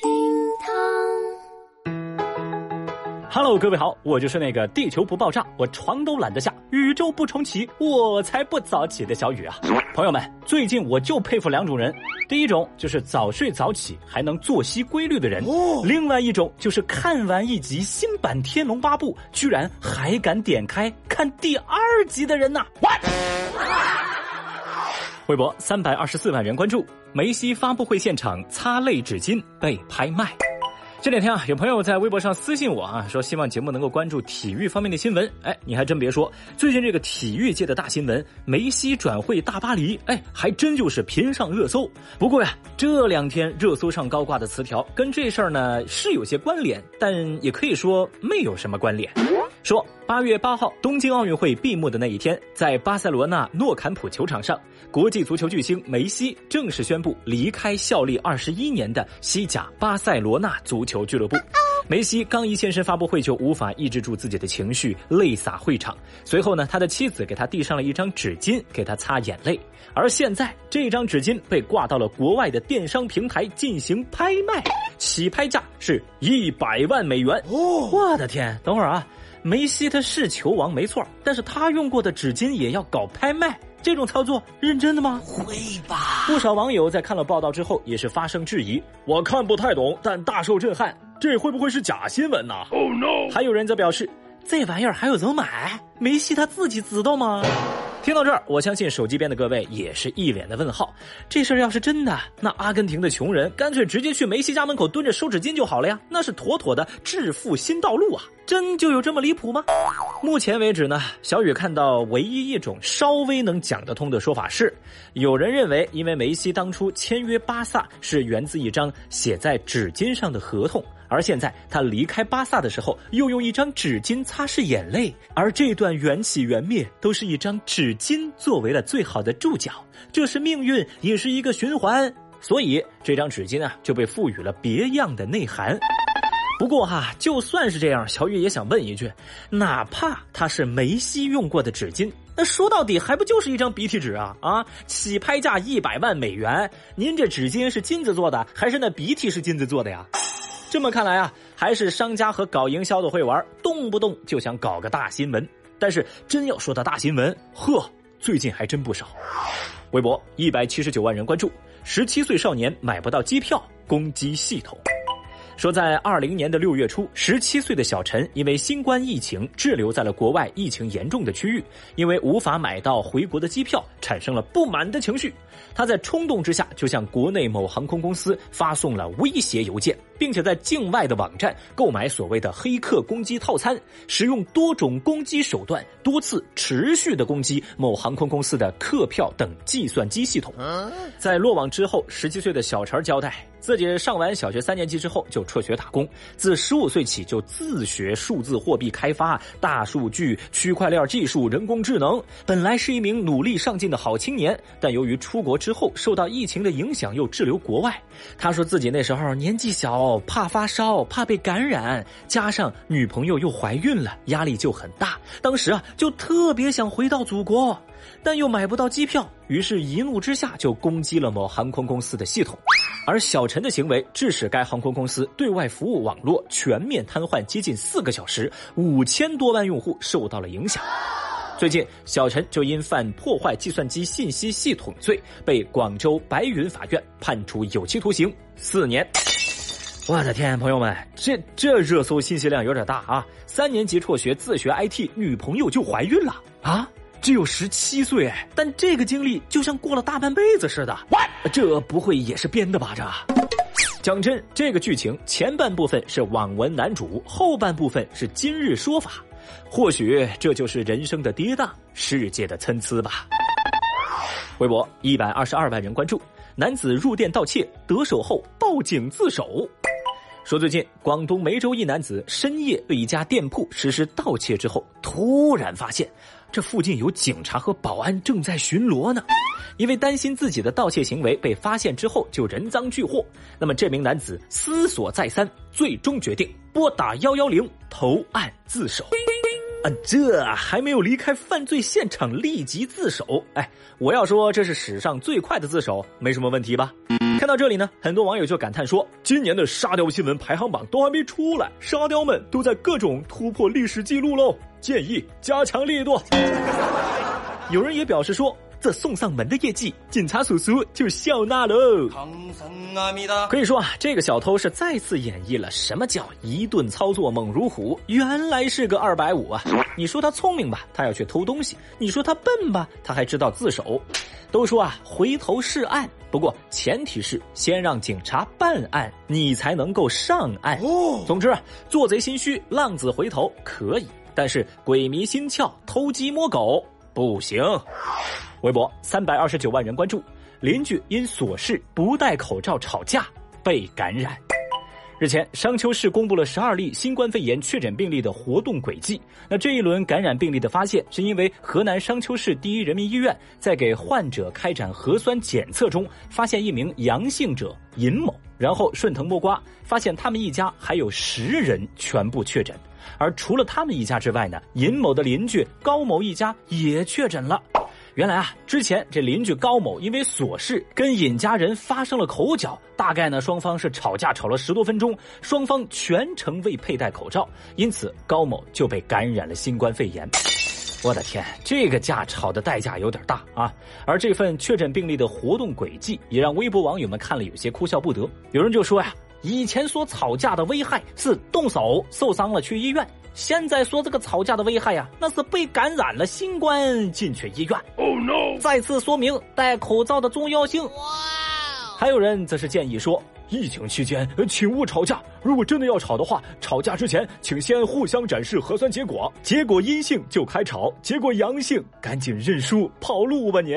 厅堂。Hello，各位好，我就是那个地球不爆炸，我床都懒得下，宇宙不重启，我才不早起的小雨啊！朋友们，最近我就佩服两种人，第一种就是早睡早起还能作息规律的人，另外一种就是看完一集新版《天龙八部》，居然还敢点开看第二集的人呐、微博三百二十四万人关注，梅西发布会现场擦泪纸巾被拍卖。这两天啊，有朋友在微博上私信我啊，说希望节目能够关注体育方面的新闻。哎，你还真别说，最近这个体育界的大新闻，梅西转会大巴黎，哎，还真就是频上热搜。不过呀，这两天热搜上高挂的词条跟这事儿呢是有些关联，但也可以说没有什么关联。说八月八号东京奥运会闭幕的那一天，在巴塞罗那诺坎普球场上，国际足球巨星梅西正式宣布离开效力二十一年的西甲巴塞罗那足球俱乐部。梅西刚一现身发布会，就无法抑制住自己的情绪，泪洒会场。随后呢，他的妻子给他递上了一张纸巾，给他擦眼泪。而现在，这张纸巾被挂到了国外的电商平台进行拍卖，起拍价是一百万美元。哦，我的天！等会儿啊。梅西他是球王没错，但是他用过的纸巾也要搞拍卖，这种操作认真的吗？会吧？不少网友在看了报道之后也是发生质疑。我看不太懂，但大受震撼。这会不会是假新闻呢、oh, no！还有人则表示，这玩意儿还有人买？梅西他自己知道吗？听到这儿，我相信手机边的各位也是一脸的问号。这事儿要是真的，那阿根廷的穷人干脆直接去梅西家门口蹲着收纸巾就好了呀，那是妥妥的致富新道路啊！真就有这么离谱吗？目前为止呢，小雨看到唯一一种稍微能讲得通的说法是，有人认为，因为梅西当初签约巴萨是源自一张写在纸巾上的合同。而现在他离开巴萨的时候，又用一张纸巾擦拭眼泪，而这段缘起缘灭都是一张纸巾作为了最好的注脚，这是命运，也是一个循环，所以这张纸巾啊就被赋予了别样的内涵。不过哈，就算是这样，小雨也想问一句：哪怕它是梅西用过的纸巾，那说到底还不就是一张鼻涕纸啊？啊，起拍价一百万美元，您这纸巾是金子做的，还是那鼻涕是金子做的呀？这么看来啊，还是商家和搞营销的会玩，动不动就想搞个大新闻。但是真要说到大新闻，呵，最近还真不少。微博一百七十九万人关注，十七岁少年买不到机票，攻击系统。说在二零年的六月初，十七岁的小陈因为新冠疫情滞留在了国外疫情严重的区域，因为无法买到回国的机票，产生了不满的情绪。他在冲动之下就向国内某航空公司发送了威胁邮件，并且在境外的网站购买所谓的黑客攻击套餐，使用多种攻击手段，多次持续的攻击某航空公司的客票等计算机系统。在落网之后，十七岁的小陈交代。自己上完小学三年级之后就辍学打工，自十五岁起就自学数字货币开发、大数据、区块链技术、人工智能。本来是一名努力上进的好青年，但由于出国之后受到疫情的影响，又滞留国外。他说自己那时候年纪小，怕发烧，怕被感染，加上女朋友又怀孕了，压力就很大。当时啊，就特别想回到祖国。但又买不到机票，于是一怒之下就攻击了某航空公司的系统，而小陈的行为致使该航空公司对外服务网络全面瘫痪接近四个小时，五千多万用户受到了影响。最近，小陈就因犯破坏计算机信息系统罪，被广州白云法院判处有期徒刑四年。我的天，朋友们，这这热搜信息量有点大啊！三年级辍学自学 IT，女朋友就怀孕了啊！只有十七岁，但这个经历就像过了大半辈子似的。这不会也是编的吧？这，讲真，这个剧情前半部分是网文男主，后半部分是今日说法。或许这就是人生的跌宕，世界的参差吧。微博一百二十二万人关注，男子入店盗窃得手后报警自首。说最近广东梅州一男子深夜对一家店铺实施盗窃之后，突然发现这附近有警察和保安正在巡逻呢。因为担心自己的盗窃行为被发现之后就人赃俱获，那么这名男子思索再三，最终决定拨打幺幺零投案自首。啊，这还没有离开犯罪现场立即自首。哎，我要说这是史上最快的自首，没什么问题吧？看到这里呢，很多网友就感叹说，今年的沙雕新闻排行榜都还没出来，沙雕们都在各种突破历史记录喽。建议加强力度。有人也表示说。这送上门的业绩，警察叔叔就笑纳喽。可以说啊，这个小偷是再次演绎了什么叫一顿操作猛如虎，原来是个二百五啊！你说他聪明吧，他要去偷东西；你说他笨吧，他还知道自首。都说啊，回头是岸，不过前提是先让警察办案，你才能够上岸。总之，做贼心虚，浪子回头可以，但是鬼迷心窍，偷鸡摸狗不行。微博三百二十九万人关注，邻居因琐事不戴口罩吵架被感染。日前，商丘市公布了十二例新冠肺炎确诊病例的活动轨迹。那这一轮感染病例的发现，是因为河南商丘市第一人民医院在给患者开展核酸检测中，发现一名阳性者尹某，然后顺藤摸瓜，发现他们一家还有十人全部确诊。而除了他们一家之外呢，尹某的邻居高某一家也确诊了。原来啊，之前这邻居高某因为琐事跟尹家人发生了口角，大概呢双方是吵架吵了十多分钟，双方全程未佩戴口罩，因此高某就被感染了新冠肺炎。我的天，这个架吵的代价有点大啊！而这份确诊病例的活动轨迹，也让微博网友们看了有些哭笑不得。有人就说呀，以前说吵架的危害是动手受伤了去医院。现在说这个吵架的危害呀，那是被感染了新冠进去医院。Oh no！再次说明戴口罩的重要性。哇！还有人则是建议说，疫情期间请勿吵架。如果真的要吵的话，吵架之前请先互相展示核酸结果，结果阴性就开吵，结果阳性赶紧认输跑路吧你。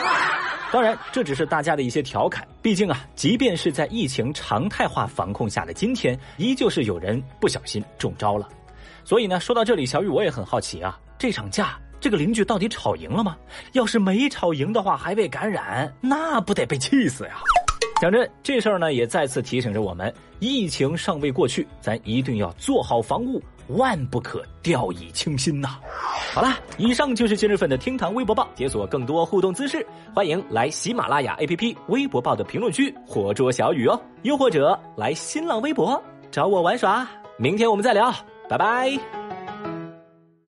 当然，这只是大家的一些调侃。毕竟啊，即便是在疫情常态化防控下的今天，依旧是有人不小心中招了。所以呢，说到这里，小雨我也很好奇啊，这场架这个邻居到底吵赢了吗？要是没吵赢的话，还被感染，那不得被气死呀！讲真，这事儿呢也再次提醒着我们，疫情尚未过去，咱一定要做好防务，万不可掉以轻心呐！好了，以上就是今日份的厅堂微博报，解锁更多互动姿势，欢迎来喜马拉雅 APP 微博报的评论区活捉小雨哦，又或者来新浪微博找我玩耍，明天我们再聊。拜拜。